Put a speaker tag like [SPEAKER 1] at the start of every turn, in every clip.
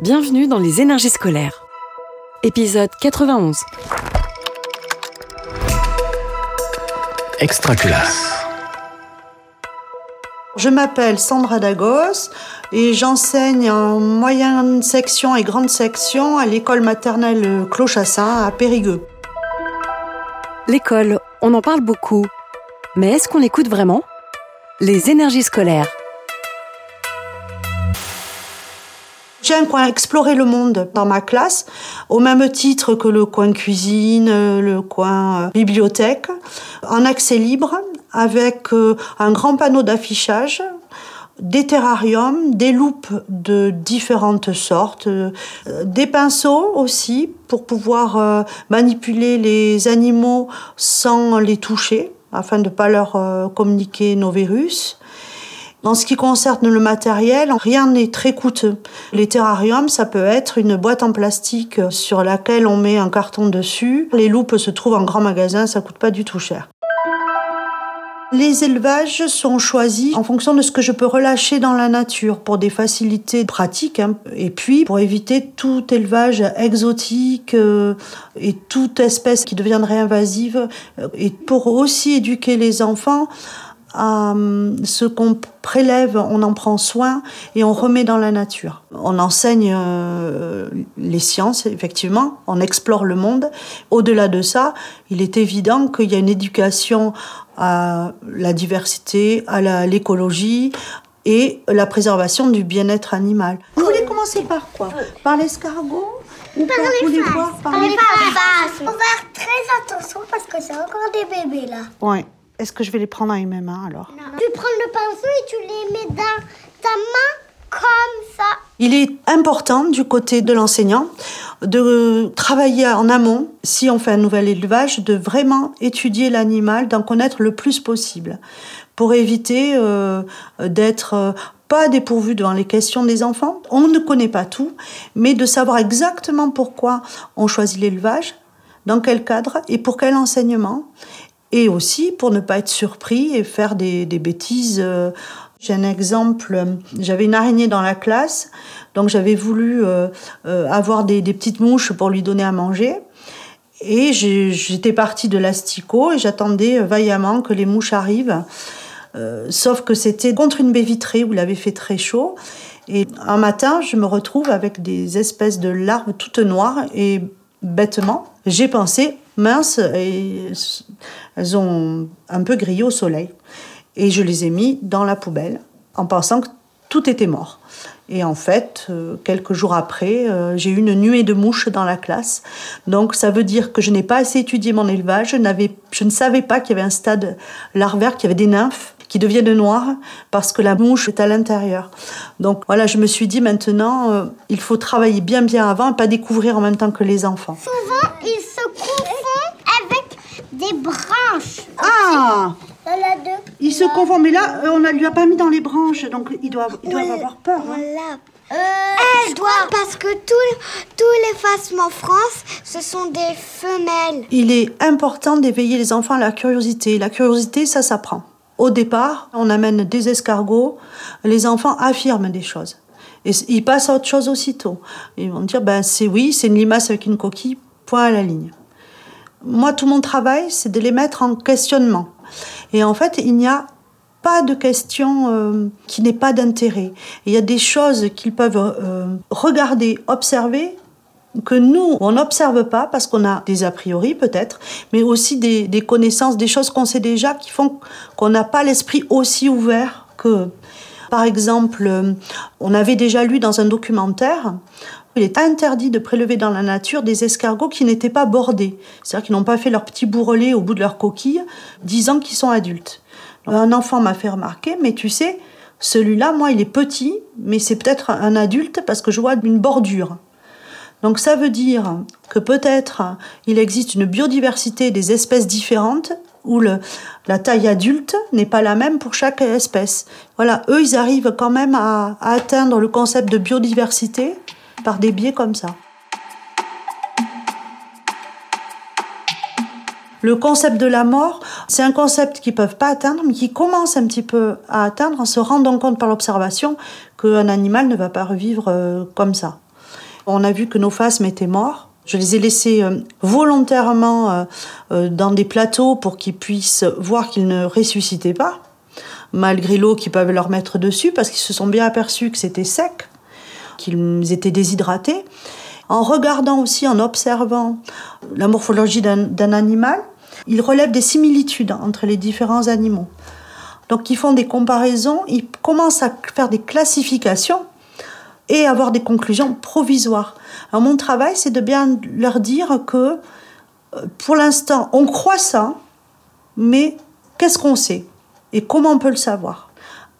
[SPEAKER 1] Bienvenue dans les énergies scolaires. Épisode 91.
[SPEAKER 2] Extraculasse.
[SPEAKER 3] Je m'appelle Sandra Dagos et j'enseigne en moyenne section et grande section à l'école maternelle Clochassin à Périgueux.
[SPEAKER 1] L'école, on en parle beaucoup. Mais est-ce qu'on l'écoute vraiment? Les énergies scolaires.
[SPEAKER 3] J'aime coin explorer le monde dans ma classe, au même titre que le coin cuisine, le coin euh, bibliothèque, en accès libre, avec euh, un grand panneau d'affichage, des terrariums, des loupes de différentes sortes, euh, des pinceaux aussi pour pouvoir manipuler les animaux sans les toucher, afin de ne pas leur communiquer nos virus. En ce qui concerne le matériel, rien n'est très coûteux. Les terrariums, ça peut être une boîte en plastique sur laquelle on met un carton dessus. Les loupes se trouvent en grand magasin, ça coûte pas du tout cher. Les élevages sont choisis en fonction de ce que je peux relâcher dans la nature pour des facilités pratiques hein. et puis pour éviter tout élevage exotique euh, et toute espèce qui deviendrait invasive euh, et pour aussi éduquer les enfants euh, ce qu'on prélève, on en prend soin et on remet dans la nature. On enseigne euh, les sciences, effectivement, on explore le monde. Au-delà de ça, il est évident qu'il y a une éducation à la diversité, à l'écologie et la préservation du bien-être animal. Vous voulez commencer par quoi? Par l'escargot?
[SPEAKER 4] Ou par, les faces. Par, les faces. On va faire très attention parce que c'est encore des bébés là.
[SPEAKER 3] Ouais. Est-ce que je vais les prendre avec mes mains alors?
[SPEAKER 4] Tu prends le pinceau et tu les mets dans ta main comme ça.
[SPEAKER 3] Il est important du côté de l'enseignant de travailler en amont, si on fait un nouvel élevage, de vraiment étudier l'animal, d'en connaître le plus possible, pour éviter euh, d'être euh, pas dépourvu devant les questions des enfants. On ne connaît pas tout, mais de savoir exactement pourquoi on choisit l'élevage, dans quel cadre et pour quel enseignement, et aussi pour ne pas être surpris et faire des, bêtises. Euh, j'ai un exemple, j'avais une araignée dans la classe, donc j'avais voulu euh, euh, avoir des, petites mouches pour lui donner à manger. Et j'étais partie de l'asticot et j'attendais vaillamment que les mouches arrivent. sauf que c'était contre une baie vitrée où il avait fait très chaud. Et un matin, je me retrouve avec des espèces de larves toutes noires et bêtement, j'ai pensé, mince, et elles ont un peu grillé au soleil. Et je les ai mis dans la poubelle en pensant que tout était mort. Et en fait, euh, quelques jours après, euh, j'ai eu une nuée de mouches dans la classe. Donc ça veut dire que je n'ai pas assez étudié mon élevage. Je, je ne savais pas qu'il y avait un stade larvaire, qu'il y avait des nymphes qui deviennent noires parce que la mouche est à l'intérieur. Donc voilà, je me suis dit maintenant, euh, il faut travailler bien bien avant et pas découvrir en même temps que les enfants.
[SPEAKER 4] Souvent, branches.
[SPEAKER 3] Ah
[SPEAKER 4] deux.
[SPEAKER 3] Il se confond, mais là, euh, on ne lui a pas mis dans les branches, donc il doit, il doit avoir peur. Hein.
[SPEAKER 4] Voilà. Euh, je dois parce que tous tous l'effacement France, ce sont des femelles.
[SPEAKER 3] Il est important d'éveiller les enfants à la curiosité. La curiosité, ça s'apprend. Au départ, on amène des escargots, les enfants affirment des choses. Et ils passent à autre chose aussitôt. Ils vont dire, ben c'est oui, c'est une limace avec une coquille, point à la ligne. Moi, tout mon travail, c'est de les mettre en questionnement. Et en fait, il n'y a pas de question euh, qui n'ait pas d'intérêt. Il y a des choses qu'ils peuvent euh, regarder, observer, que nous, on n'observe pas parce qu'on a des a priori peut-être, mais aussi des, des connaissances, des choses qu'on sait déjà qui font qu'on n'a pas l'esprit aussi ouvert que... Par exemple, euh, on avait déjà lu dans un documentaire il est interdit de prélever dans la nature des escargots qui n'étaient pas bordés, c'est-à-dire qui n'ont pas fait leur petit bourrelet au bout de leur coquille, disant qu'ils sont adultes. Un enfant m'a fait remarquer, mais tu sais, celui-là, moi, il est petit, mais c'est peut-être un adulte parce que je vois une bordure. Donc ça veut dire que peut-être il existe une biodiversité des espèces différentes où la taille adulte n'est pas la même pour chaque espèce. Voilà, eux, ils arrivent quand même à atteindre le concept de biodiversité par des biais comme ça. Le concept de la mort, c'est un concept qu'ils peuvent pas atteindre, mais qui commencent un petit peu à atteindre en se rendant compte par l'observation qu'un animal ne va pas revivre euh, comme ça. On a vu que nos phasmes étaient morts. Je les ai laissés euh, volontairement euh, dans des plateaux pour qu'ils puissent voir qu'ils ne ressuscitaient pas, malgré l'eau qu'ils peuvent leur mettre dessus, parce qu'ils se sont bien aperçus que c'était sec, qu'ils étaient déshydratés. En regardant aussi, en observant la morphologie d'un animal, ils relèvent des similitudes entre les différents animaux. Donc ils font des comparaisons, ils commencent à faire des classifications et avoir des conclusions provisoires. Alors mon travail, c'est de bien leur dire que euh, pour l'instant, on croit ça, mais qu'est-ce qu'on sait et comment on peut le savoir?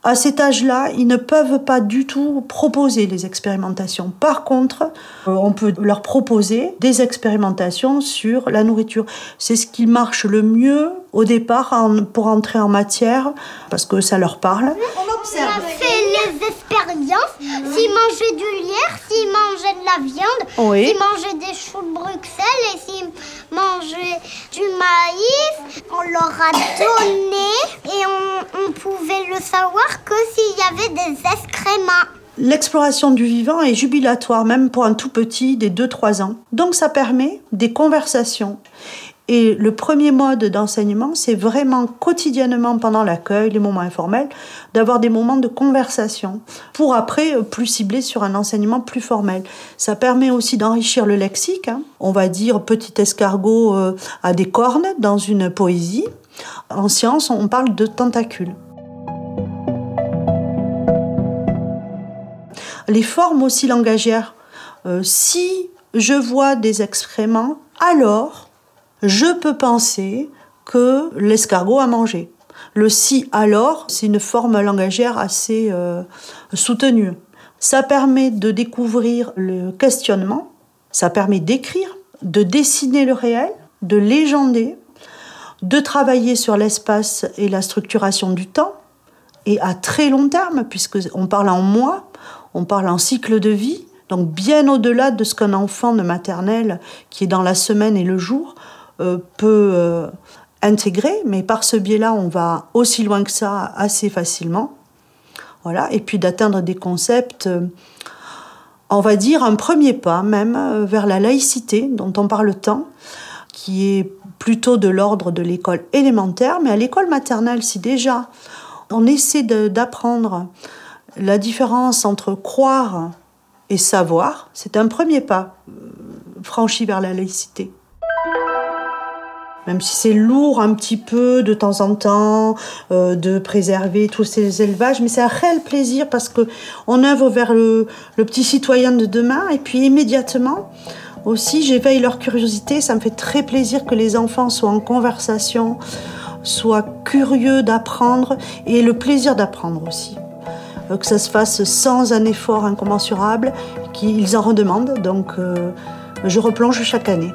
[SPEAKER 3] À cet âge-là, ils ne peuvent pas du tout proposer les expérimentations. Par contre, euh, on peut leur proposer des expérimentations sur la nourriture. C'est ce qui marche le mieux au départ pour entrer en matière, parce que ça leur parle.
[SPEAKER 4] On observe. On a fait les expériences. S'ils mangeaient du lierre, s'ils mangeaient de la viande, s'ils mangeaient des choux de Bruxelles et s'ils mangeaient du maïs, on leur a donné et on, on pouvait le savoir que s'il y avait des excréments.
[SPEAKER 3] L'exploration du vivant est jubilatoire, même pour un tout petit des 2-3 ans. Donc ça permet des conversations. Et le premier mode d'enseignement, c'est vraiment quotidiennement pendant l'accueil, les moments informels, d'avoir des moments de conversation pour après euh, plus cibler sur un enseignement plus formel. Ça permet aussi d'enrichir le lexique. Hein. On va dire petit escargot euh, à des cornes dans une poésie. En science, on parle de tentacules. Les formes aussi langagières. Euh, si je vois des excréments, alors je peux penser que l'escargot a mangé. Le si alors, c'est une forme langagière assez euh, soutenue. Ça permet de découvrir le questionnement, ça permet d'écrire, de dessiner le réel, de légender, de travailler sur l'espace et la structuration du temps, et à très long terme, puisqu'on parle en mois, on parle en cycle de vie, donc bien au-delà de ce qu'un enfant de maternelle qui est dans la semaine et le jour peut euh, intégrer, mais par ce biais-là, on va aussi loin que ça assez facilement. Voilà, et puis d'atteindre des concepts, euh, on va dire un premier pas même vers la laïcité dont on parle tant, qui est plutôt de l'ordre de l'école élémentaire, mais à l'école maternelle, si déjà on essaie d'apprendre la différence entre croire et savoir, c'est un premier pas franchi vers la laïcité même si c'est lourd un petit peu de temps en temps euh, de préserver tous ces élevages, mais c'est un réel plaisir parce que on œuvre vers le, petit citoyen de demain et puis immédiatement aussi j'éveille leur curiosité. Ça me fait très plaisir que les enfants soient en conversation, soient curieux d'apprendre et le plaisir d'apprendre aussi euh, que ça se fasse sans un effort incommensurable, qu'ils en redemandent. Donc, euh, je replonge chaque année.